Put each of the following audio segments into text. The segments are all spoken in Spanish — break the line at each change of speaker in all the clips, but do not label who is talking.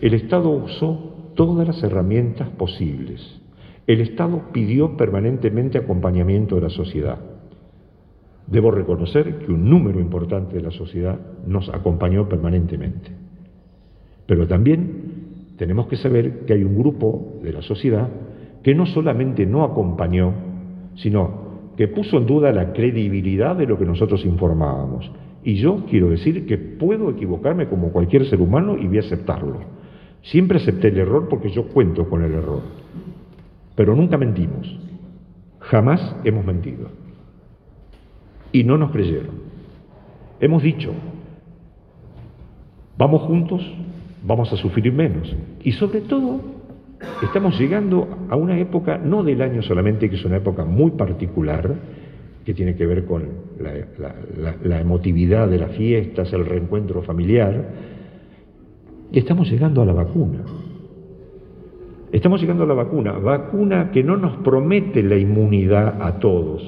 El Estado usó todas las herramientas posibles. El Estado pidió permanentemente acompañamiento de la sociedad. Debo reconocer que un número importante de la sociedad nos acompañó permanentemente. Pero también tenemos que saber que hay un grupo de la sociedad que no solamente no acompañó, sino que puso en duda la credibilidad de lo que nosotros informábamos. Y yo quiero decir que puedo equivocarme como cualquier ser humano y voy a aceptarlo. Siempre acepté el error porque yo cuento con el error. Pero nunca mentimos. Jamás hemos mentido. Y no nos creyeron. Hemos dicho, vamos juntos, vamos a sufrir menos. Y sobre todo, estamos llegando a una época, no del año solamente, que es una época muy particular, que tiene que ver con la, emotividad de las fiestas, el reencuentro familiar, y estamos llegando a la vacuna. Estamos llegando a la vacuna, vacuna que no nos promete la inmunidad a todos,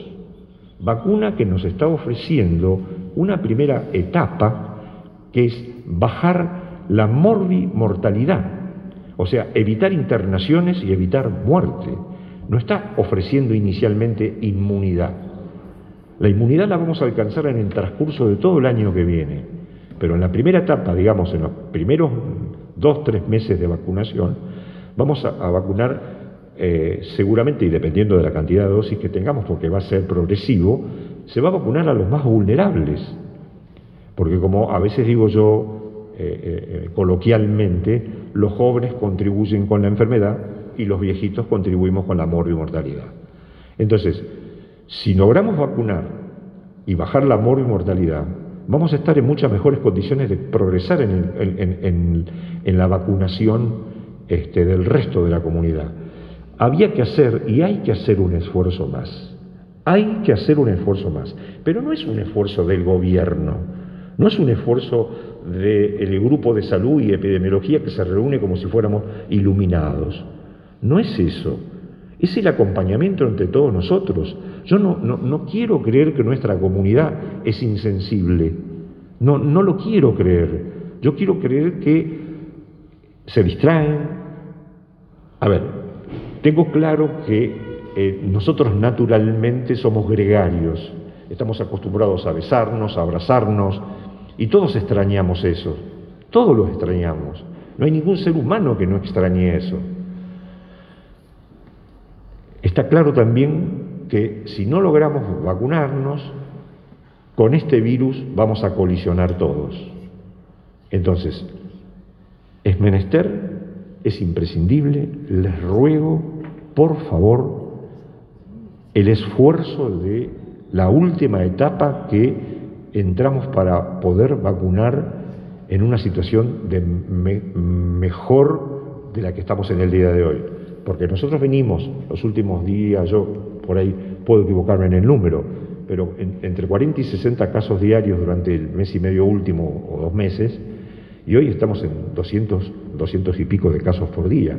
vacuna que nos está ofreciendo una primera etapa que es bajar la morbimortalidad, o sea, evitar internaciones y evitar muerte. No está ofreciendo inicialmente inmunidad. La inmunidad la vamos a alcanzar en el transcurso de todo el año que viene, pero en la primera etapa, digamos, en los primeros dos, tres meses de vacunación, vamos a, vacunar eh, seguramente, y dependiendo de la cantidad de dosis que tengamos, porque va a ser progresivo, se va a vacunar a los más vulnerables. Porque como a veces digo yo eh, eh, coloquialmente, los jóvenes contribuyen con la enfermedad y los viejitos contribuimos con la mortalidad. Entonces, si logramos vacunar y bajar la mortalidad, vamos a estar en muchas mejores condiciones de progresar en, la vacunación este, del resto de la comunidad. Había que hacer y hay que hacer un esfuerzo más. Hay que hacer un esfuerzo más. Pero no es un esfuerzo del gobierno, no es un esfuerzo del grupo de salud y epidemiología que se reúne como si fuéramos iluminados. No es eso. Es el acompañamiento entre todos nosotros. Yo no, no, quiero creer que nuestra comunidad es insensible. No, no lo quiero creer. Yo quiero creer que se distraen. A ver, tengo claro que eh, nosotros naturalmente somos gregarios. Estamos acostumbrados a besarnos, a abrazarnos, y todos extrañamos eso. Todos lo extrañamos. No hay ningún ser humano que no extrañe eso. Está claro también que si no logramos vacunarnos, con este virus vamos a colisionar todos. Entonces, es menester, es imprescindible, les ruego, por favor, el esfuerzo de la última etapa que entramos para poder vacunar en una situación de mejor de la que estamos en el día de hoy porque nosotros venimos los últimos días, yo por ahí puedo equivocarme en el número, pero entre 40 y 60 casos diarios durante el mes y medio último o dos meses, y hoy estamos en 200, 200 y pico de casos por día.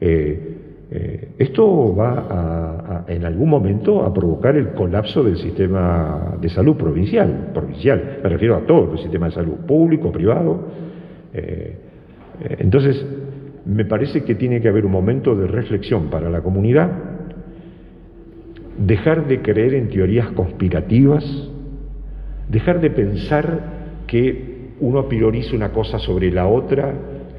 Eh, eh, esto va a, en algún momento a provocar el colapso del sistema de salud provincial, provincial, me refiero a todo el sistema de salud, público, privado. Eh, entonces, me parece que tiene que haber un momento de reflexión para la comunidad, dejar de creer en teorías conspirativas, dejar de pensar que uno prioriza una cosa sobre la otra,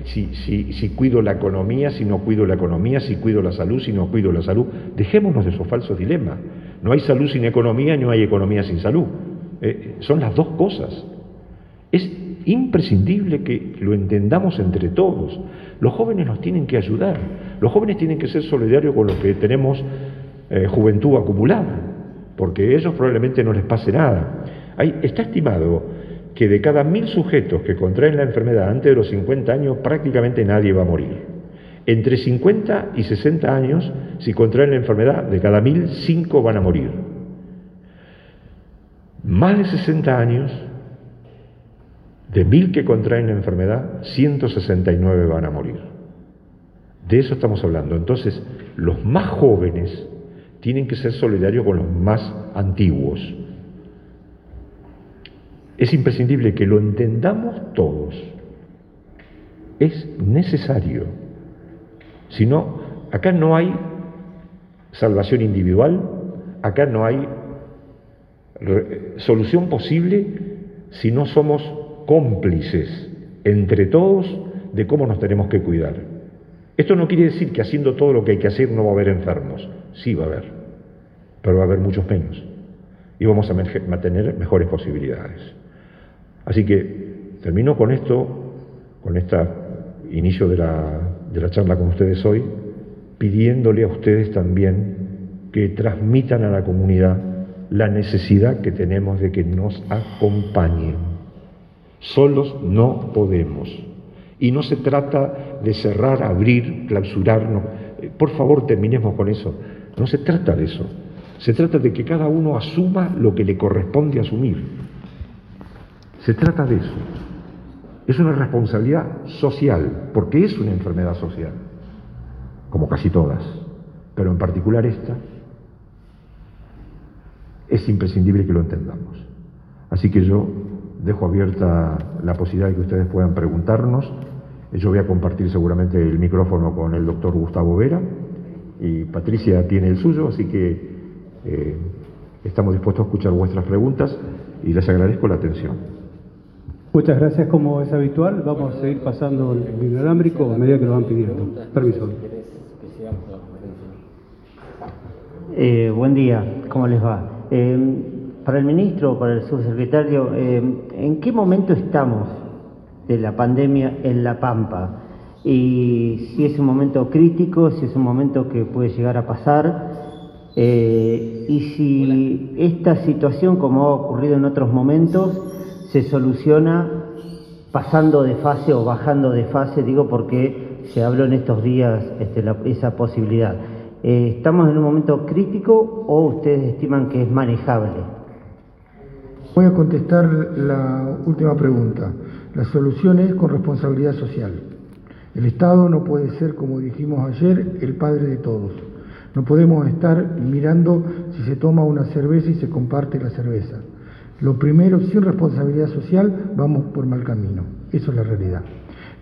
si, si, cuido la economía, si no cuido la economía, si cuido la salud, si no cuido la salud. Dejémonos de esos falsos dilemas. No hay salud sin economía, no hay economía sin salud. Eh, son las dos cosas. Es imprescindible que lo entendamos entre todos. Los jóvenes nos tienen que ayudar, los jóvenes tienen que ser solidarios con los que tenemos eh, juventud acumulada, porque a ellos probablemente no les pase nada. está estimado que de cada mil sujetos que contraen la enfermedad antes de los 50 años, prácticamente nadie va a morir. Entre 50 y 60 años, si contraen la enfermedad, de cada mil, cinco van a morir. Más de 60 años, de mil que contraen la enfermedad, 169 van a morir. De eso estamos hablando. Entonces, los más jóvenes tienen que ser solidarios con los más antiguos. Es imprescindible que lo entendamos todos. es necesario. Si no, acá no hay salvación individual, acá no hay solución posible si no somos cómplices entre todos de cómo nos tenemos que cuidar. Esto no quiere decir que haciendo todo lo que hay que hacer no va a haber enfermos, sí va a haber, pero va a haber muchos menos y vamos a tener mejores posibilidades. Así que termino con esto, con este inicio de la, de la charla con ustedes hoy, pidiéndole a ustedes también que transmitan a la comunidad la necesidad que tenemos de que nos acompañen. Solos no podemos. Y no se trata de cerrar, abrir, clausurarnos. Por favor, terminemos con eso. No se trata de eso. Se trata de que cada uno asuma lo que le corresponde asumir. Se trata de eso. Es una responsabilidad social, porque es una enfermedad social, como casi todas, pero en particular esta, es imprescindible que lo entendamos. Así que yo dejo abierta la posibilidad de que ustedes puedan preguntarnos. Yo voy a compartir seguramente el micrófono con el doctor Gustavo Vera y Patricia tiene el suyo, así que eh, estamos dispuestos a escuchar vuestras preguntas y les agradezco la atención.
Muchas gracias, como es habitual. Vamos a seguir pasando el inalámbrico a medida que lo van pidiendo. Permiso.
Eh, buen día, ¿cómo les va? Eh, para el ministro, para el subsecretario, eh, ¿en qué momento estamos de la pandemia en La Pampa? Y si es un momento crítico, si es un momento que puede llegar a pasar, eh, y si esta situación, como ha ocurrido en otros momentos, se soluciona pasando de fase o bajando de fase, digo porque se habló en estos días este, esa posibilidad. Eh, ¿Estamos en un momento crítico o ustedes estiman que es manejable?
Voy a contestar la última pregunta. La solución es con responsabilidad social. El Estado no puede ser, como dijimos ayer, el padre de todos. No podemos estar mirando si se toma una cerveza y se comparte la cerveza. Lo primero, sin responsabilidad social, vamos por mal camino. Eso es la realidad.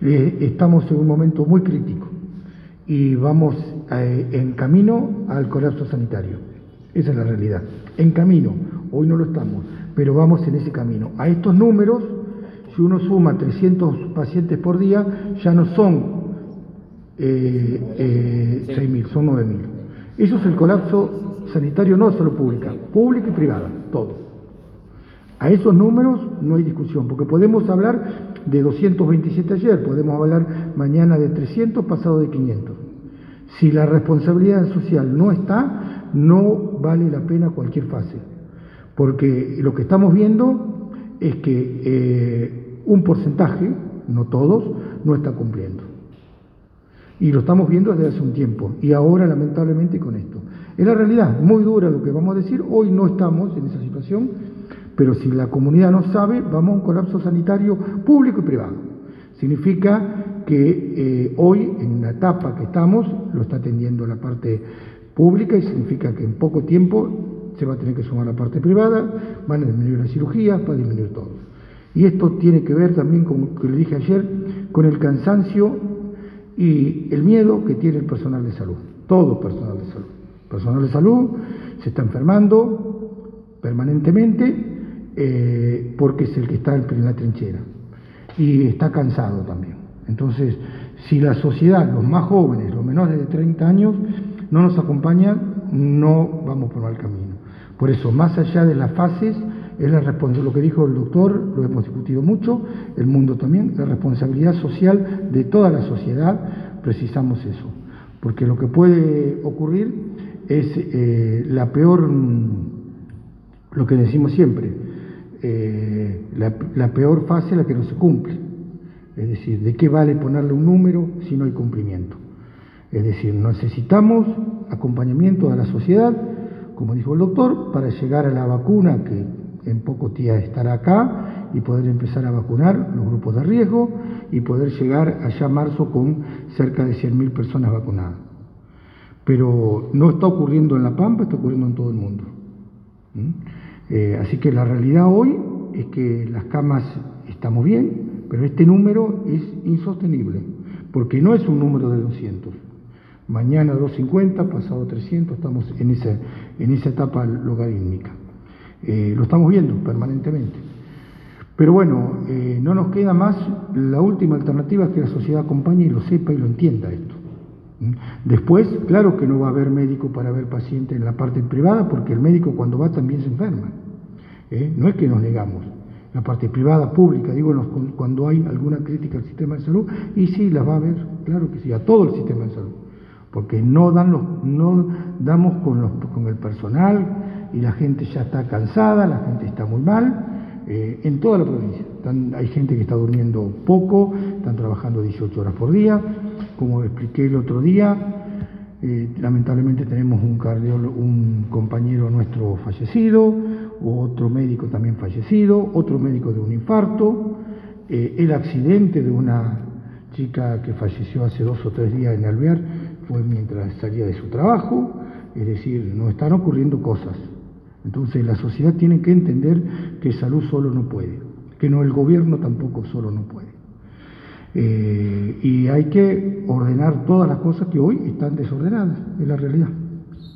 Estamos en un momento muy crítico y vamos eh, en camino al colapso sanitario. Esa es la realidad. En camino. Hoy no lo estamos, pero vamos en ese camino. A estos números, si uno suma 300 pacientes por día, ya no son eh, eh, 6.000, son 9.000. Eso es el colapso sanitario, no solo pública, pública y privada, todo. A esos números no hay discusión, porque podemos hablar de 227 ayer, podemos hablar mañana de 300, pasado de 500. Si la responsabilidad social no está, no vale la pena cualquier fase, porque lo que estamos viendo es que eh, un porcentaje, no todos, no está cumpliendo. Y lo estamos viendo desde hace un tiempo, y ahora lamentablemente con esto. Es la realidad, muy dura lo que vamos a decir, hoy no estamos en esa situación, pero si la comunidad no sabe, vamos a un colapso sanitario público y privado. Significa que eh, hoy, en la etapa que estamos, lo está atendiendo la parte pública y significa que en poco tiempo se va a tener que sumar la parte privada, van a disminuir las cirugías, va a disminuir todo. Y esto tiene que ver también, como le dije ayer, con el cansancio y el miedo que tiene el personal de salud, todo personal de salud. El personal de salud se está enfermando permanentemente eh, porque es el que está en la trinchera y está cansado también. Entonces, si la sociedad, los más jóvenes, los menores de 30 años, no nos acompañan, no vamos por mal camino. Por eso, más allá de las fases, es la lo que dijo el doctor, lo hemos discutido mucho, el mundo también, la responsabilidad social de toda la sociedad, precisamos eso. Porque lo que puede ocurrir es eh, la peor, lo que decimos siempre, eh, la, peor fase la que no se cumple. Es decir, ¿de qué vale ponerle un número si no hay cumplimiento? Es decir, necesitamos acompañamiento a la sociedad, como dijo el doctor, para llegar a la vacuna que en pocos días estará acá y poder empezar a vacunar los grupos de riesgo y poder llegar allá a marzo con cerca de 100.000 personas vacunadas. Pero no está ocurriendo en La Pampa, está ocurriendo en todo el mundo. ¿Mm? Eh, así que la realidad hoy es que las camas estamos bien, pero este número es insostenible, porque no es un número de 200. Mañana 250, pasado 300, estamos en esa, en esa etapa logarítmica. Eh, lo estamos viendo permanentemente. Pero bueno, eh, no nos queda más, la última alternativa es que la sociedad acompañe y lo sepa y lo entienda esto. ¿Mm? Después, claro que no va a haber médico para ver paciente en la parte privada, porque el médico cuando va también se enferma. ¿eh? No es que nos negamos. La parte privada, pública, digo, cuando hay alguna crítica al sistema de salud, y sí, las va a haber, claro que sí, a todo el sistema de salud. Porque no, dan los, no damos con, los, con el personal y la gente ya está cansada, la gente está muy mal eh, en toda la provincia. hay gente que está durmiendo poco, están trabajando 18 horas por día. Como expliqué el otro día, eh, lamentablemente tenemos un, un compañero nuestro fallecido, otro médico también fallecido, otro médico de un infarto, eh, el accidente de una chica que falleció hace dos o tres días en Alvear fue mientras salía de su trabajo, es decir, no están ocurriendo cosas. Entonces la sociedad tiene que entender que salud solo no puede, que no el gobierno tampoco solo no puede. Eh, y hay que ordenar todas las cosas que hoy están desordenadas, es la realidad.